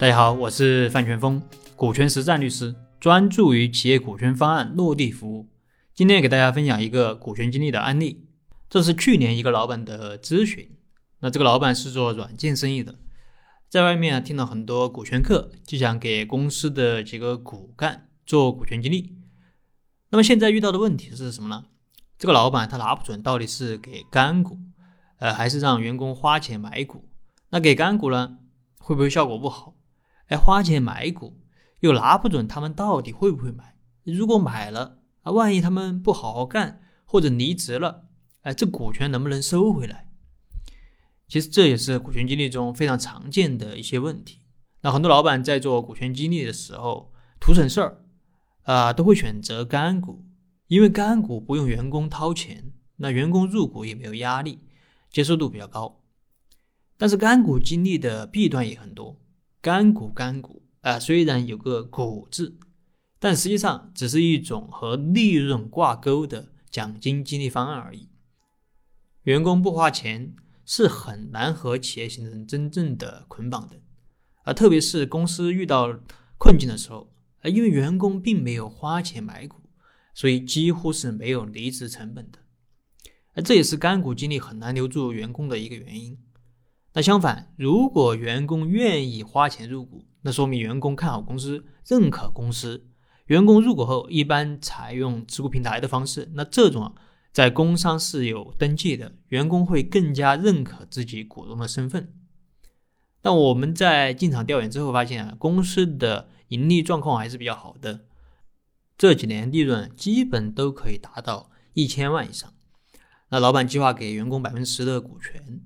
大家好，我是范全峰，股权实战律师，专注于企业股权方案落地服务。今天给大家分享一个股权激励的案例，这是去年一个老板的咨询。那这个老板是做软件生意的，在外面听了很多股权课，就想给公司的几个骨干做股权激励。那么现在遇到的问题是什么呢？这个老板他拿不准到底是给干股，呃，还是让员工花钱买股。那给干股呢，会不会效果不好？哎，花钱买股又拿不准他们到底会不会买。如果买了啊，万一他们不好好干或者离职了，哎，这股权能不能收回来？其实这也是股权激励中非常常见的一些问题。那很多老板在做股权激励的时候图省事儿啊，都会选择干股，因为干股不用员工掏钱，那员工入股也没有压力，接受度比较高。但是干股激励的弊端也很多，干股干股啊，虽然有个股字，但实际上只是一种和利润挂钩的奖金激励方案而已。员工不花钱是很难和企业形成真正的捆绑的，啊，特别是公司遇到困境的时候，啊，因为员工并没有花钱买股，所以几乎是没有离职成本的，而这也是干股激励很难留住员工的一个原因。那相反，如果员工愿意花钱入股，那说明员工看好公司，认可公司。员工入股后，一般采用持股平台的方式，那这种啊在工商是有登记的，员工会更加认可自己股东的身份。那我们在进场调研之后发现啊，公司的盈利状况还是比较好的，这几年利润基本都可以达到一千万以上。那老板计划给员工百分之十的股权。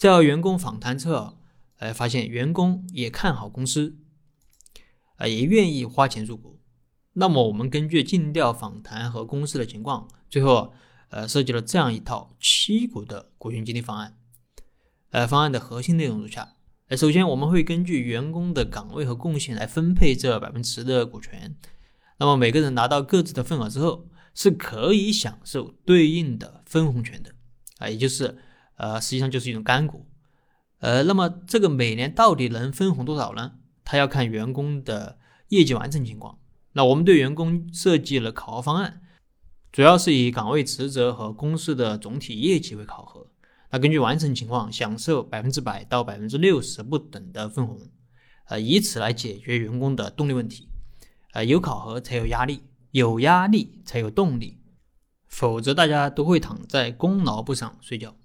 在员工访谈侧，呃，发现员工也看好公司，啊，也愿意花钱入股。那么，我们根据尽调访谈和公司的情况，最后，呃，设计了这样一套七股的股权激励方案。呃，方案的核心内容如下：呃，首先，我们会根据员工的岗位和贡献来分配这百分之十的股权。那么，每个人拿到各自的份额之后，是可以享受对应的分红权的，啊，也就是。呃，实际上就是一种干股，呃，那么这个每年到底能分红多少呢？他要看员工的业绩完成情况。那我们对员工设计了考核方案，主要是以岗位职责和公司的总体业绩为考核。那根据完成情况，享受百分之百到百分之六十不等的分红，呃，以此来解决员工的动力问题。呃，有考核才有压力，有压力才有动力，否则大家都会躺在功劳簿上睡觉。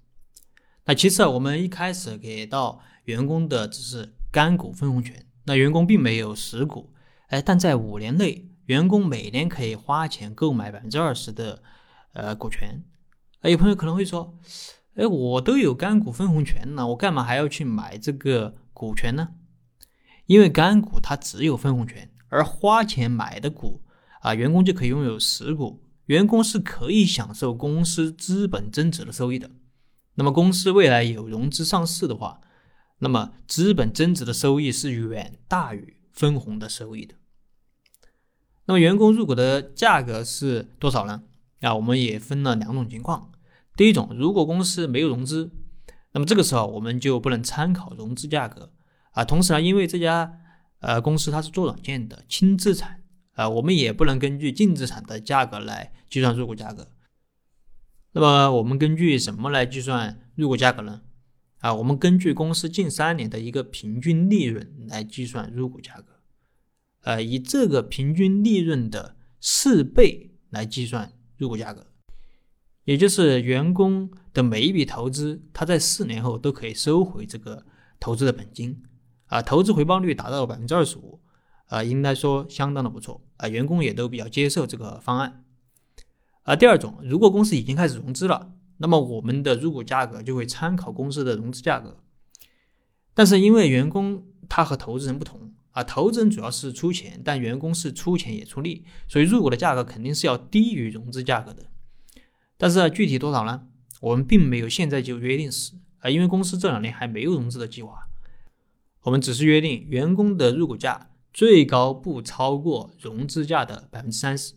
那其次啊，我们一开始给到员工的只是干股分红权，那员工并没有实股，哎，但在五年内，员工每年可以花钱购买百分之二十的呃股权。哎，有朋友可能会说，哎，我都有干股分红权了，我干嘛还要去买这个股权呢？因为干股它只有分红权，而花钱买的股啊，员工就可以拥有实股，员工是可以享受公司资本增值的收益的。那么公司未来有融资上市的话，那么资本增值的收益是远大于分红的收益的。那么员工入股的价格是多少呢？啊，我们也分了两种情况。第一种，如果公司没有融资，那么这个时候我们就不能参考融资价格啊。同时呢，因为这家呃公司它是做软件的轻资产啊，我们也不能根据净资产的价格来计算入股价格。那么我们根据什么来计算入股价格呢？啊，我们根据公司近三年的一个平均利润来计算入股价格，呃，以这个平均利润的四倍来计算入股价格，也就是员工的每一笔投资，他在四年后都可以收回这个投资的本金，啊，投资回报率达到百分之二十五，啊，应该说相当的不错，啊，员工也都比较接受这个方案。而第二种，如果公司已经开始融资了，那么我们的入股价格就会参考公司的融资价格。但是因为员工他和投资人不同啊，投资人主要是出钱，但员工是出钱也出力，所以入股的价格肯定是要低于融资价格的。但是具体多少呢？我们并没有现在就约定死啊，因为公司这两年还没有融资的计划。我们只是约定员工的入股价最高不超过融资价的百分之三十。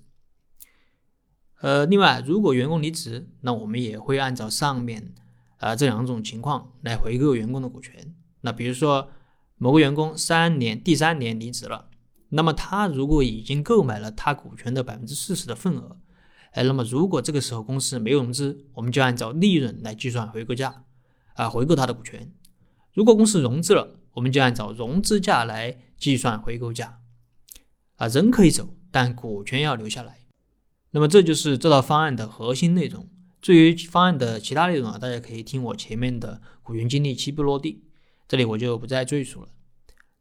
呃，另外，如果员工离职，那我们也会按照上面啊这两种情况来回购员工的股权。那比如说，某个员工三年第三年离职了，那么他如果已经购买了他股权的百分之四十的份额，哎，那么如果这个时候公司没有融资，我们就按照利润来计算回购价，啊，回购他的股权；如果公司融资了，我们就按照融资价来计算回购价。啊，人可以走，但股权要留下来。那么这就是这套方案的核心内容。至于方案的其他内容啊，大家可以听我前面的股权激励七步落地。这里我就不再赘述了。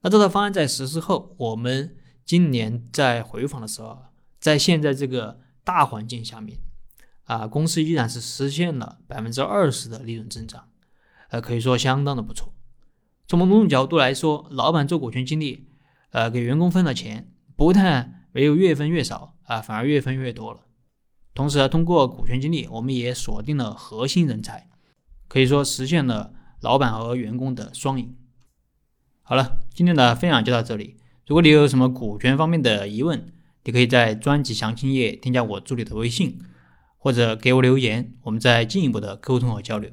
那这套方案在实施后，我们今年在回访的时候，在现在这个大环境下面，啊，公司依然是实现了百分之二十的利润增长，呃，可以说相当的不错。从某种角度来说，老板做股权激励，呃，给员工分了钱，不但没有越分越少啊，反而越分越多了。同时，通过股权激励，我们也锁定了核心人才，可以说实现了。老板和员工的双赢。好了，今天的分享就到这里。如果你有什么股权方面的疑问，你可以在专辑详情页添加我助理的微信，或者给我留言，我们再进一步的沟通和交流。